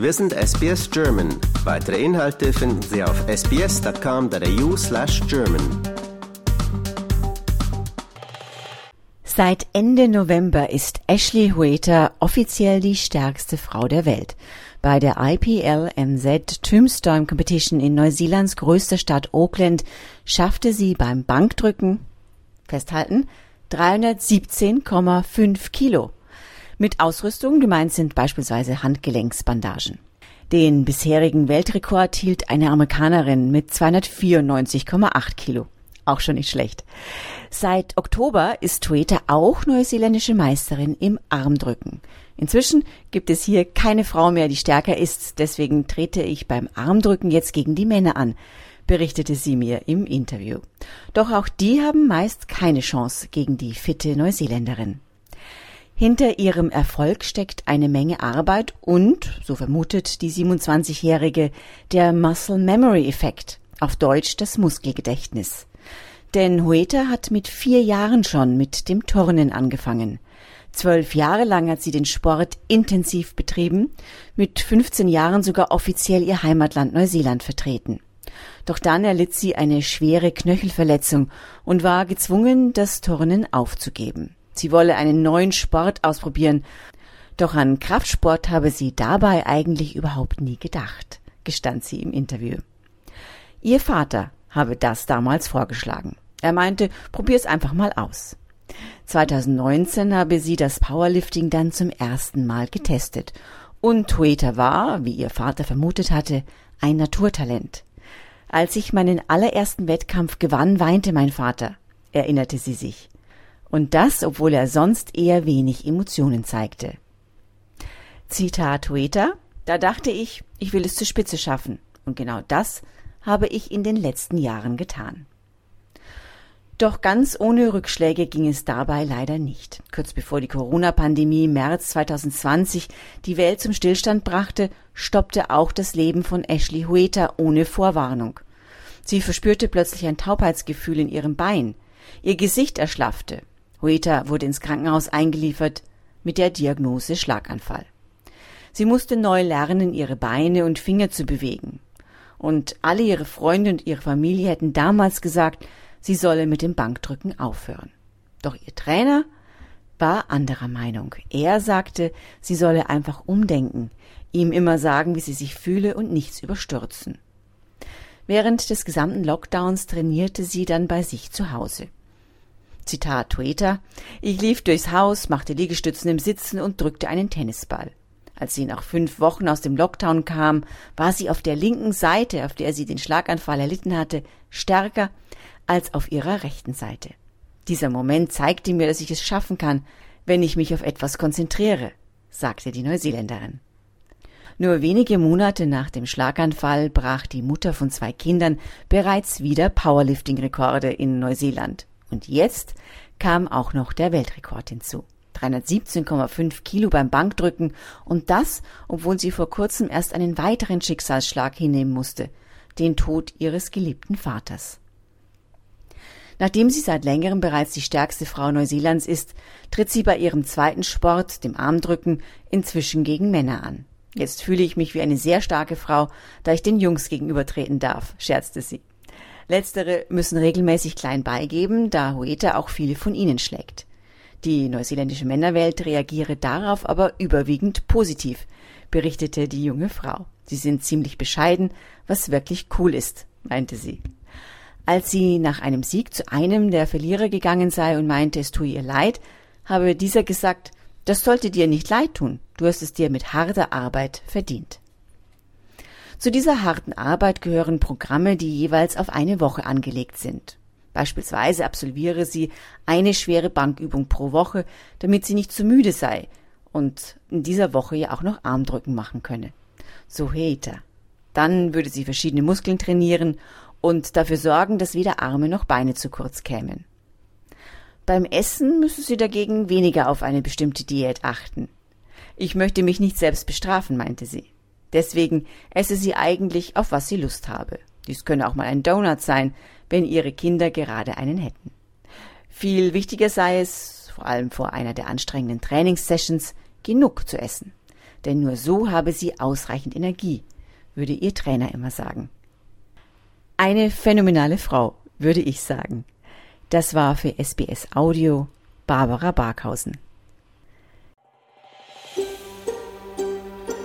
Wir sind SBS German. Weitere Inhalte finden Sie auf sbs.com.au slash German. Seit Ende November ist Ashley Hueta offiziell die stärkste Frau der Welt. Bei der IPL NZ Tombstone Competition in Neuseelands größter Stadt Auckland schaffte sie beim Bankdrücken, festhalten, 317,5 Kilo. Mit Ausrüstung gemeint sind beispielsweise Handgelenksbandagen. Den bisherigen Weltrekord hielt eine Amerikanerin mit 294,8 Kilo. Auch schon nicht schlecht. Seit Oktober ist Tueta auch neuseeländische Meisterin im Armdrücken. Inzwischen gibt es hier keine Frau mehr, die stärker ist, deswegen trete ich beim Armdrücken jetzt gegen die Männer an, berichtete sie mir im Interview. Doch auch die haben meist keine Chance gegen die fitte Neuseeländerin. Hinter ihrem Erfolg steckt eine Menge Arbeit und, so vermutet die 27-Jährige, der Muscle Memory Effekt, auf Deutsch das Muskelgedächtnis. Denn Hueta hat mit vier Jahren schon mit dem Turnen angefangen. Zwölf Jahre lang hat sie den Sport intensiv betrieben, mit 15 Jahren sogar offiziell ihr Heimatland Neuseeland vertreten. Doch dann erlitt sie eine schwere Knöchelverletzung und war gezwungen, das Turnen aufzugeben. Sie wolle einen neuen Sport ausprobieren. Doch an Kraftsport habe sie dabei eigentlich überhaupt nie gedacht, gestand sie im Interview. Ihr Vater habe das damals vorgeschlagen. Er meinte, probier's einfach mal aus. 2019 habe sie das Powerlifting dann zum ersten Mal getestet. Und Tueta war, wie ihr Vater vermutet hatte, ein Naturtalent. Als ich meinen allerersten Wettkampf gewann, weinte mein Vater, erinnerte sie sich. Und das, obwohl er sonst eher wenig Emotionen zeigte. Zitat Hueta, da dachte ich, ich will es zur Spitze schaffen. Und genau das habe ich in den letzten Jahren getan. Doch ganz ohne Rückschläge ging es dabei leider nicht. Kurz bevor die Corona-Pandemie im März 2020 die Welt zum Stillstand brachte, stoppte auch das Leben von Ashley Hueta ohne Vorwarnung. Sie verspürte plötzlich ein Taubheitsgefühl in ihrem Bein. Ihr Gesicht erschlaffte. Hueta wurde ins Krankenhaus eingeliefert mit der Diagnose Schlaganfall. Sie musste neu lernen, ihre Beine und Finger zu bewegen. Und alle ihre Freunde und ihre Familie hätten damals gesagt, sie solle mit dem Bankdrücken aufhören. Doch ihr Trainer war anderer Meinung. Er sagte, sie solle einfach umdenken, ihm immer sagen, wie sie sich fühle und nichts überstürzen. Während des gesamten Lockdowns trainierte sie dann bei sich zu Hause. Zitat Twitter, ich lief durchs Haus, machte Liegestützen im Sitzen und drückte einen Tennisball. Als sie nach fünf Wochen aus dem Lockdown kam, war sie auf der linken Seite, auf der sie den Schlaganfall erlitten hatte, stärker als auf ihrer rechten Seite. Dieser Moment zeigte mir, dass ich es schaffen kann, wenn ich mich auf etwas konzentriere, sagte die Neuseeländerin. Nur wenige Monate nach dem Schlaganfall brach die Mutter von zwei Kindern bereits wieder Powerlifting-Rekorde in Neuseeland. Und jetzt kam auch noch der Weltrekord hinzu. 317,5 Kilo beim Bankdrücken und das, obwohl sie vor kurzem erst einen weiteren Schicksalsschlag hinnehmen musste, den Tod ihres geliebten Vaters. Nachdem sie seit längerem bereits die stärkste Frau Neuseelands ist, tritt sie bei ihrem zweiten Sport, dem Armdrücken, inzwischen gegen Männer an. Jetzt fühle ich mich wie eine sehr starke Frau, da ich den Jungs gegenübertreten darf, scherzte sie. Letztere müssen regelmäßig klein beigeben, da Hueta auch viele von ihnen schlägt. Die neuseeländische Männerwelt reagiere darauf aber überwiegend positiv, berichtete die junge Frau. Sie sind ziemlich bescheiden, was wirklich cool ist, meinte sie. Als sie nach einem Sieg zu einem der Verlierer gegangen sei und meinte, es tue ihr leid, habe dieser gesagt, das sollte dir nicht leid tun, du hast es dir mit harter Arbeit verdient. Zu dieser harten Arbeit gehören Programme, die jeweils auf eine Woche angelegt sind. Beispielsweise absolviere sie eine schwere Bankübung pro Woche, damit sie nicht zu müde sei und in dieser Woche ja auch noch Armdrücken machen könne. So Hater. Dann würde sie verschiedene Muskeln trainieren und dafür sorgen, dass weder Arme noch Beine zu kurz kämen. Beim Essen müsse sie dagegen weniger auf eine bestimmte Diät achten. Ich möchte mich nicht selbst bestrafen, meinte sie. Deswegen esse sie eigentlich, auf was sie Lust habe. Dies könne auch mal ein Donut sein, wenn ihre Kinder gerade einen hätten. Viel wichtiger sei es, vor allem vor einer der anstrengenden Trainingssessions, genug zu essen. denn nur so habe sie ausreichend Energie, würde ihr Trainer immer sagen. Eine phänomenale Frau, würde ich sagen. Das war für SBS Audio Barbara Barkhausen.